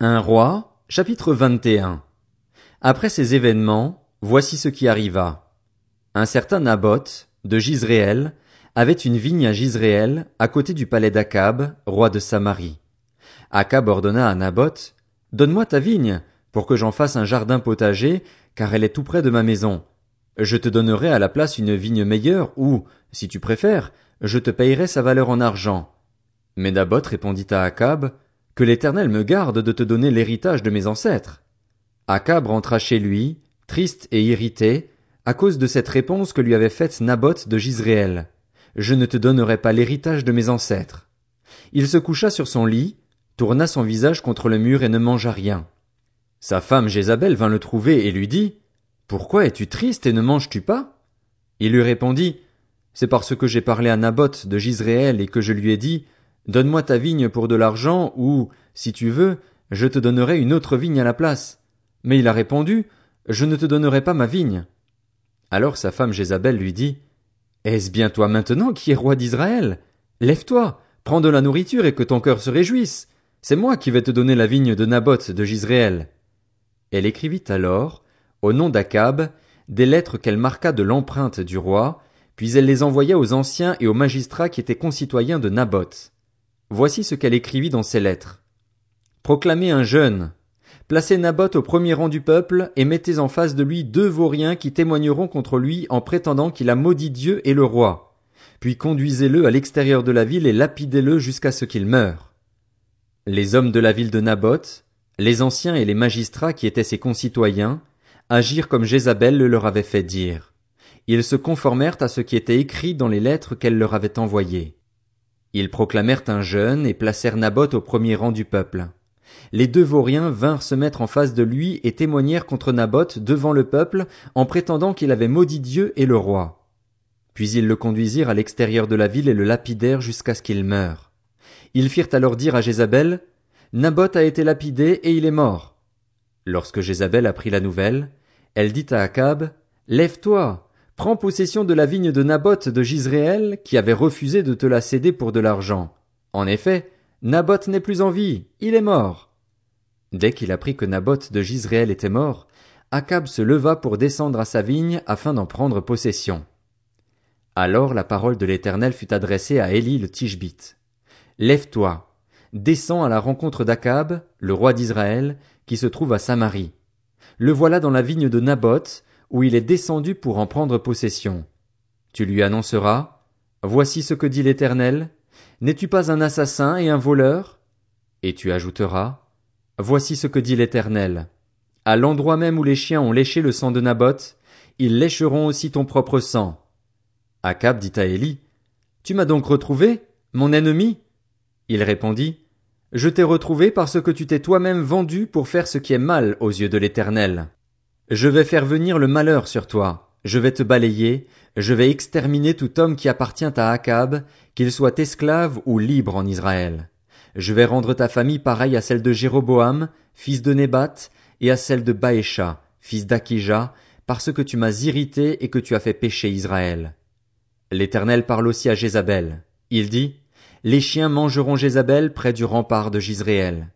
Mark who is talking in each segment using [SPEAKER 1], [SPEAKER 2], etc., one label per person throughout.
[SPEAKER 1] Un roi, chapitre 21. Après ces événements, voici ce qui arriva. Un certain Naboth, de Gisréel, avait une vigne à Gisréel, à côté du palais d'Akab, roi de Samarie. Akab ordonna à Naboth, Donne-moi ta vigne, pour que j'en fasse un jardin potager, car elle est tout près de ma maison. Je te donnerai à la place une vigne meilleure, ou, si tu préfères, je te payerai sa valeur en argent. Mais Naboth répondit à Akab, que l'Éternel me garde de te donner l'héritage de mes ancêtres. Akab rentra chez lui, triste et irrité, à cause de cette réponse que lui avait faite Naboth de Gisréel. Je ne te donnerai pas l'héritage de mes ancêtres. Il se coucha sur son lit, tourna son visage contre le mur et ne mangea rien. Sa femme Jézabel vint le trouver et lui dit, Pourquoi es-tu triste et ne manges-tu pas? Il lui répondit, C'est parce que j'ai parlé à Naboth de Gisréel et que je lui ai dit, Donne-moi ta vigne pour de l'argent, ou, si tu veux, je te donnerai une autre vigne à la place. Mais il a répondu, Je ne te donnerai pas ma vigne. Alors sa femme Jézabel lui dit, Est-ce bien toi maintenant qui es roi d'Israël? Lève-toi, prends de la nourriture et que ton cœur se réjouisse. C'est moi qui vais te donner la vigne de Naboth de Gisréel. Elle écrivit alors, au nom d'Akab, des lettres qu'elle marqua de l'empreinte du roi, puis elle les envoya aux anciens et aux magistrats qui étaient concitoyens de Naboth. Voici ce qu'elle écrivit dans ses lettres. Proclamez un jeûne. Placez Naboth au premier rang du peuple et mettez en face de lui deux vauriens qui témoigneront contre lui en prétendant qu'il a maudit Dieu et le roi. Puis conduisez-le à l'extérieur de la ville et lapidez-le jusqu'à ce qu'il meure. Les hommes de la ville de Naboth, les anciens et les magistrats qui étaient ses concitoyens, agirent comme Jézabel le leur avait fait dire. Ils se conformèrent à ce qui était écrit dans les lettres qu'elle leur avait envoyées. Ils proclamèrent un jeûne et placèrent Naboth au premier rang du peuple. Les deux vauriens vinrent se mettre en face de lui et témoignèrent contre Naboth devant le peuple en prétendant qu'il avait maudit Dieu et le roi. Puis ils le conduisirent à l'extérieur de la ville et le lapidèrent jusqu'à ce qu'il meure. Ils firent alors dire à Jézabel, Naboth a été lapidé et il est mort. Lorsque Jézabel apprit la nouvelle, elle dit à Akab, Lève-toi, Prends possession de la vigne de Naboth de Gisréel, qui avait refusé de te la céder pour de l'argent. En effet, Naboth n'est plus en vie, il est mort. Dès qu'il apprit que Naboth de Gisréel était mort, Akab se leva pour descendre à sa vigne afin d'en prendre possession. Alors la parole de l'Éternel fut adressée à Élie le Tishbite. Lève-toi, descends à la rencontre d'Akab, le roi d'Israël, qui se trouve à Samarie. Le voilà dans la vigne de Naboth, où il est descendu pour en prendre possession. Tu lui annonceras, Voici ce que dit l'Éternel, N'es-tu pas un assassin et un voleur? Et tu ajouteras, Voici ce que dit l'Éternel. À l'endroit même où les chiens ont léché le sang de Naboth, ils lécheront aussi ton propre sang. Akab dit à Élie, Tu m'as donc retrouvé, mon ennemi? Il répondit, Je t'ai retrouvé parce que tu t'es toi-même vendu pour faire ce qui est mal aux yeux de l'Éternel. Je vais faire venir le malheur sur toi, je vais te balayer, je vais exterminer tout homme qui appartient à Akab, qu'il soit esclave ou libre en Israël. Je vais rendre ta famille pareille à celle de Jéroboam, fils de Nébat, et à celle de Baécha, fils d'Akija, parce que tu m'as irrité et que tu as fait pécher Israël. L'Éternel parle aussi à Jézabel. Il dit, Les chiens mangeront Jézabel près du rempart de Gisréel.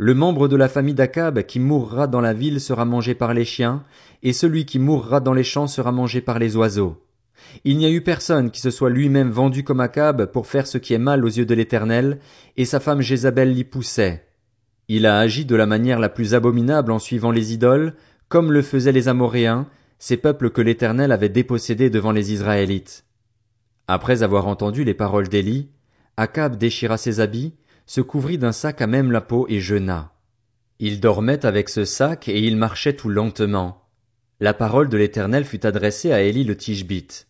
[SPEAKER 1] Le membre de la famille d'Akab qui mourra dans la ville sera mangé par les chiens, et celui qui mourra dans les champs sera mangé par les oiseaux. Il n'y a eu personne qui se soit lui-même vendu comme Akab pour faire ce qui est mal aux yeux de l'Éternel, et sa femme Jézabel l'y poussait. Il a agi de la manière la plus abominable en suivant les idoles, comme le faisaient les Amoréens, ces peuples que l'Éternel avait dépossédés devant les Israélites. Après avoir entendu les paroles d'Élie, Akab déchira ses habits, se couvrit d'un sac à même la peau et jeûna. Il dormait avec ce sac et il marchait tout lentement. La parole de l'Éternel fut adressée à Élie le Tishbite.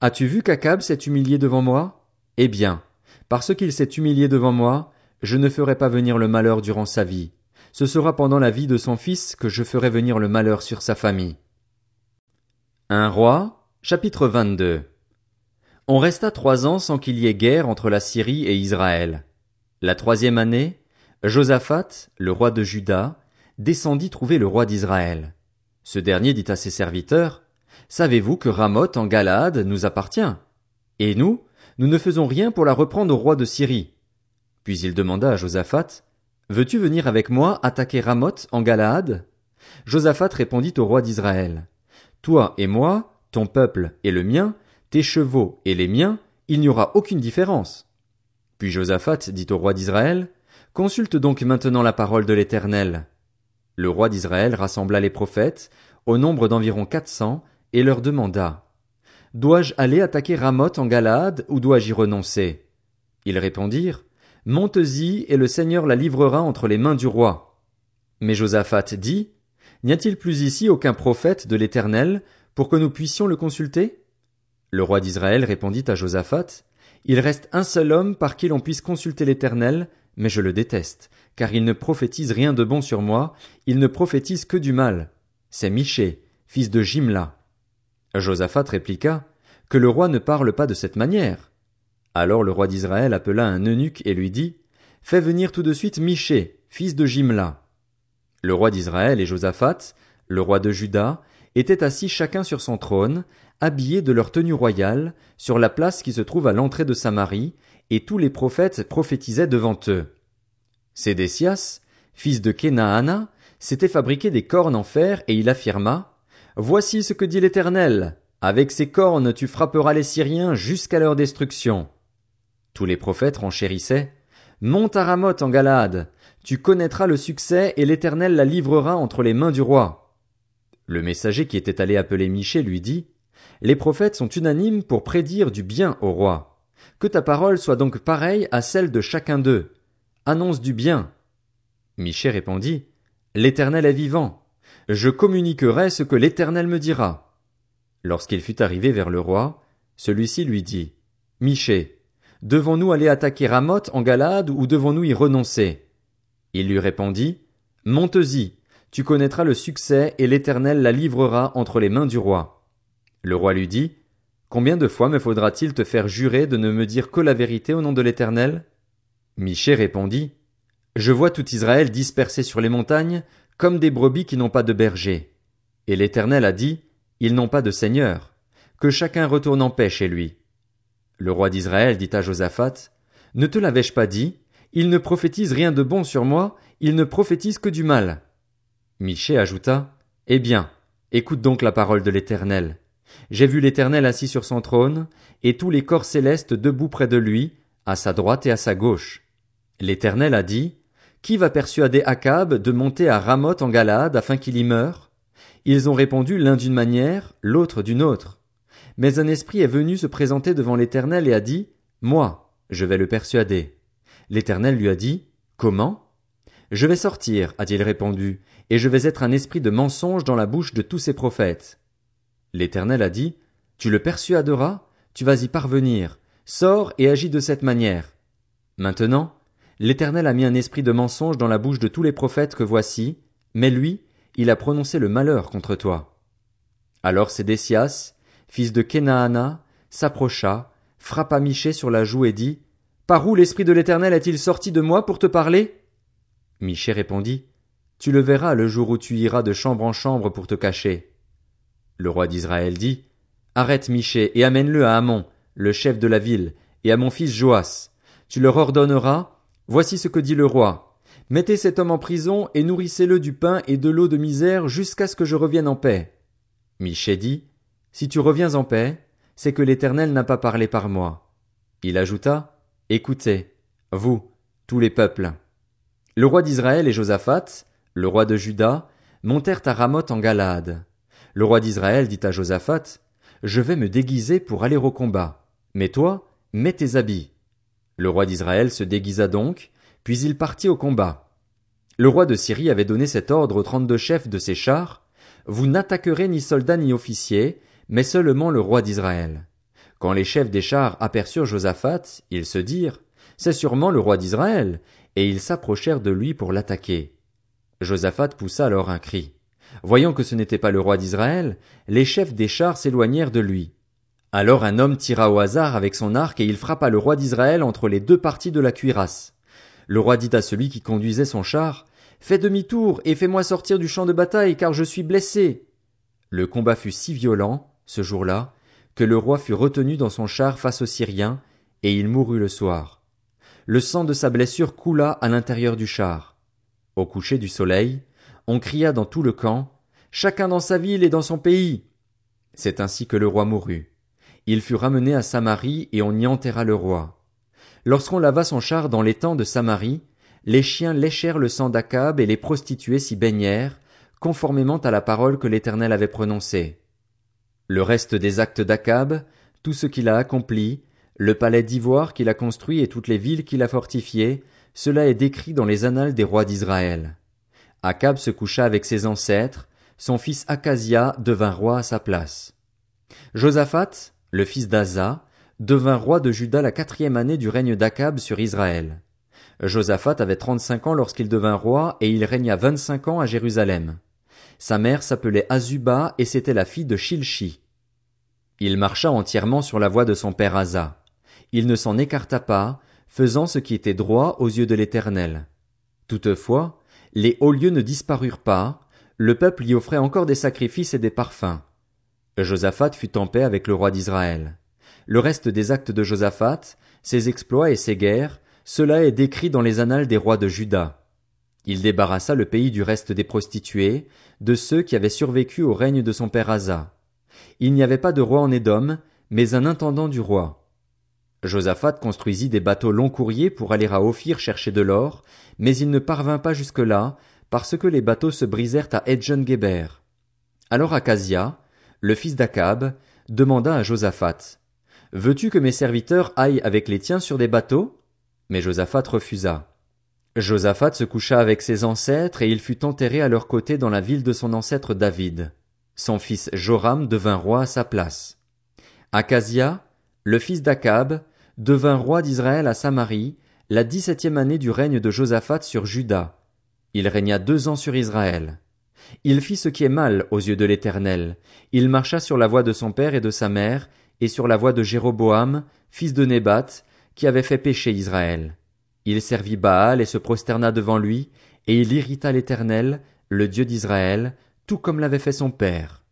[SPEAKER 1] As-tu vu qu'Akab s'est humilié devant moi? Eh bien, parce qu'il s'est humilié devant moi, je ne ferai pas venir le malheur durant sa vie. Ce sera pendant la vie de son fils que je ferai venir le malheur sur sa famille. Un roi, chapitre 22. On resta trois ans sans qu'il y ait guerre entre la Syrie et Israël. La troisième année, Josaphat, le roi de Juda, descendit trouver le roi d'Israël. Ce dernier dit à ses serviteurs, Savez-vous que Ramoth en Galade nous appartient? Et nous, nous ne faisons rien pour la reprendre au roi de Syrie. Puis il demanda à Josaphat, Veux-tu venir avec moi attaquer Ramoth en Galaad? Josaphat répondit au roi d'Israël. Toi et moi, ton peuple et le mien, tes chevaux et les miens, il n'y aura aucune différence. Puis Josaphat dit au roi d'Israël, Consulte donc maintenant la parole de l'Éternel. Le roi d'Israël rassembla les prophètes, au nombre d'environ quatre cents, et leur demanda, Dois-je aller attaquer Ramoth en Galaad, ou dois-je y renoncer? Ils répondirent, Monte-y, et le Seigneur la livrera entre les mains du roi. Mais Josaphat dit, N'y a-t-il plus ici aucun prophète de l'Éternel, pour que nous puissions le consulter? Le roi d'Israël répondit à Josaphat, Il reste un seul homme par qui l'on puisse consulter l'Éternel, mais je le déteste, car il ne prophétise rien de bon sur moi, il ne prophétise que du mal. C'est Miché, fils de Jimla. Josaphat répliqua, Que le roi ne parle pas de cette manière. Alors le roi d'Israël appela un eunuque et lui dit, Fais venir tout de suite Miché, fils de Jimla. Le roi d'Israël et Josaphat, le roi de Juda, étaient assis chacun sur son trône, habillés de leur tenue royale, sur la place qui se trouve à l'entrée de Samarie, et tous les prophètes prophétisaient devant eux. Sédécias, fils de Kenaana, s'était fabriqué des cornes en fer, et il affirma, Voici ce que dit l'Éternel, avec ces cornes tu frapperas les Syriens jusqu'à leur destruction. Tous les prophètes renchérissaient, Monte à Ramoth en Galade, tu connaîtras le succès et l'Éternel la livrera entre les mains du roi. Le messager qui était allé appeler Miché lui dit, les prophètes sont unanimes pour prédire du bien au roi. Que ta parole soit donc pareille à celle de chacun d'eux. Annonce du bien. Michée répondit, L'Éternel est vivant. Je communiquerai ce que l'Éternel me dira. Lorsqu'il fut arrivé vers le roi, celui-ci lui dit, Michée, devons-nous aller attaquer Ramoth en Galade ou devons-nous y renoncer? Il lui répondit, Monte-y, tu connaîtras le succès et l'Éternel la livrera entre les mains du roi. Le roi lui dit, Combien de fois me faudra-t-il te faire jurer de ne me dire que la vérité au nom de l'Éternel? Michée répondit, Je vois tout Israël dispersé sur les montagnes, comme des brebis qui n'ont pas de berger. Et l'Éternel a dit, Ils n'ont pas de seigneur. Que chacun retourne en paix chez lui. Le roi d'Israël dit à Josaphat, Ne te l'avais-je pas dit? Il ne prophétise rien de bon sur moi, il ne prophétise que du mal. Michée ajouta, Eh bien, écoute donc la parole de l'Éternel. J'ai vu l'Éternel assis sur son trône, et tous les corps célestes debout près de lui, à sa droite et à sa gauche. L'Éternel a dit, Qui va persuader Akab de monter à Ramoth en Galade afin qu'il y meure? Ils ont répondu l'un d'une manière, l'autre d'une autre. Mais un esprit est venu se présenter devant l'Éternel et a dit, Moi, je vais le persuader. L'Éternel lui a dit, Comment? Je vais sortir, a-t-il répondu, et je vais être un esprit de mensonge dans la bouche de tous ses prophètes. L'Éternel a dit, Tu le persuaderas, tu vas y parvenir, sors et agis de cette manière. Maintenant, l'Éternel a mis un esprit de mensonge dans la bouche de tous les prophètes que voici, mais lui, il a prononcé le malheur contre toi. Alors Sédécias, fils de Kenaana, s'approcha, frappa Miché sur la joue et dit, Par où l'esprit de l'Éternel est-il sorti de moi pour te parler? Miché répondit, Tu le verras le jour où tu iras de chambre en chambre pour te cacher. Le roi d'Israël dit, Arrête Miché et amène-le à Amon, le chef de la ville, et à mon fils Joas. Tu leur ordonneras, Voici ce que dit le roi. Mettez cet homme en prison et nourrissez-le du pain et de l'eau de misère jusqu'à ce que je revienne en paix. Miché dit, Si tu reviens en paix, c'est que l'Éternel n'a pas parlé par moi. Il ajouta, Écoutez, vous, tous les peuples. Le roi d'Israël et Josaphat, le roi de Juda, montèrent à Ramoth en Galade. Le roi d'Israël dit à Josaphat, Je vais me déguiser pour aller au combat. Mais toi, mets tes habits. Le roi d'Israël se déguisa donc, puis il partit au combat. Le roi de Syrie avait donné cet ordre aux trente-deux chefs de ses chars, Vous n'attaquerez ni soldats ni officiers, mais seulement le roi d'Israël. Quand les chefs des chars aperçurent Josaphat, ils se dirent, C'est sûrement le roi d'Israël, et ils s'approchèrent de lui pour l'attaquer. Josaphat poussa alors un cri. Voyant que ce n'était pas le roi d'Israël, les chefs des chars s'éloignèrent de lui. Alors un homme tira au hasard avec son arc et il frappa le roi d'Israël entre les deux parties de la cuirasse. Le roi dit à celui qui conduisait son char, Fais demi-tour et fais-moi sortir du champ de bataille car je suis blessé. Le combat fut si violent, ce jour-là, que le roi fut retenu dans son char face aux Syriens, et il mourut le soir. Le sang de sa blessure coula à l'intérieur du char. Au coucher du soleil, on cria dans tout le camp, Chacun dans sa ville et dans son pays. C'est ainsi que le roi mourut. Il fut ramené à Samarie et on y enterra le roi. Lorsqu'on lava son char dans l'étang de Samarie, les chiens léchèrent le sang d'Akab et les prostituées s'y baignèrent, conformément à la parole que l'Éternel avait prononcée. Le reste des actes d'Akab, tout ce qu'il a accompli, le palais d'ivoire qu'il a construit et toutes les villes qu'il a fortifiées, cela est décrit dans les annales des rois d'Israël. Akab se coucha avec ses ancêtres, son fils Acasia devint roi à sa place. Josaphat, le fils d'Aza, devint roi de Juda la quatrième année du règne d'Akab sur Israël. Josaphat avait trente-cinq ans lorsqu'il devint roi et il régna vingt-cinq ans à Jérusalem. Sa mère s'appelait Azuba et c'était la fille de Shilchi. Il marcha entièrement sur la voie de son père Asa. Il ne s'en écarta pas, faisant ce qui était droit aux yeux de l'Éternel. Toutefois, les hauts lieux ne disparurent pas, le peuple y offrait encore des sacrifices et des parfums. Josaphat fut en paix avec le roi d'Israël. Le reste des actes de Josaphat, ses exploits et ses guerres, cela est décrit dans les annales des rois de Juda. Il débarrassa le pays du reste des prostituées, de ceux qui avaient survécu au règne de son père Asa. Il n'y avait pas de roi en Édom, mais un intendant du roi. Josaphat construisit des bateaux long courriers pour aller à Ophir chercher de l'or, mais il ne parvint pas jusque-là, parce que les bateaux se brisèrent à Edjon-Geber. Alors Acasia, le fils d'Akab, demanda à Josaphat, Veux-tu que mes serviteurs aillent avec les tiens sur des bateaux? Mais Josaphat refusa. Josaphat se coucha avec ses ancêtres et il fut enterré à leur côté dans la ville de son ancêtre David. Son fils Joram devint roi à sa place. Acasia, le fils d'Akab, devint roi d'Israël à Samarie, la dix-septième année du règne de Josaphat sur Juda. Il régna deux ans sur Israël. Il fit ce qui est mal aux yeux de l'Éternel. Il marcha sur la voie de son père et de sa mère, et sur la voie de Jéroboam, fils de Nébat, qui avait fait pécher Israël. Il servit Baal et se prosterna devant lui, et il irrita l'Éternel, le Dieu d'Israël, tout comme l'avait fait son père.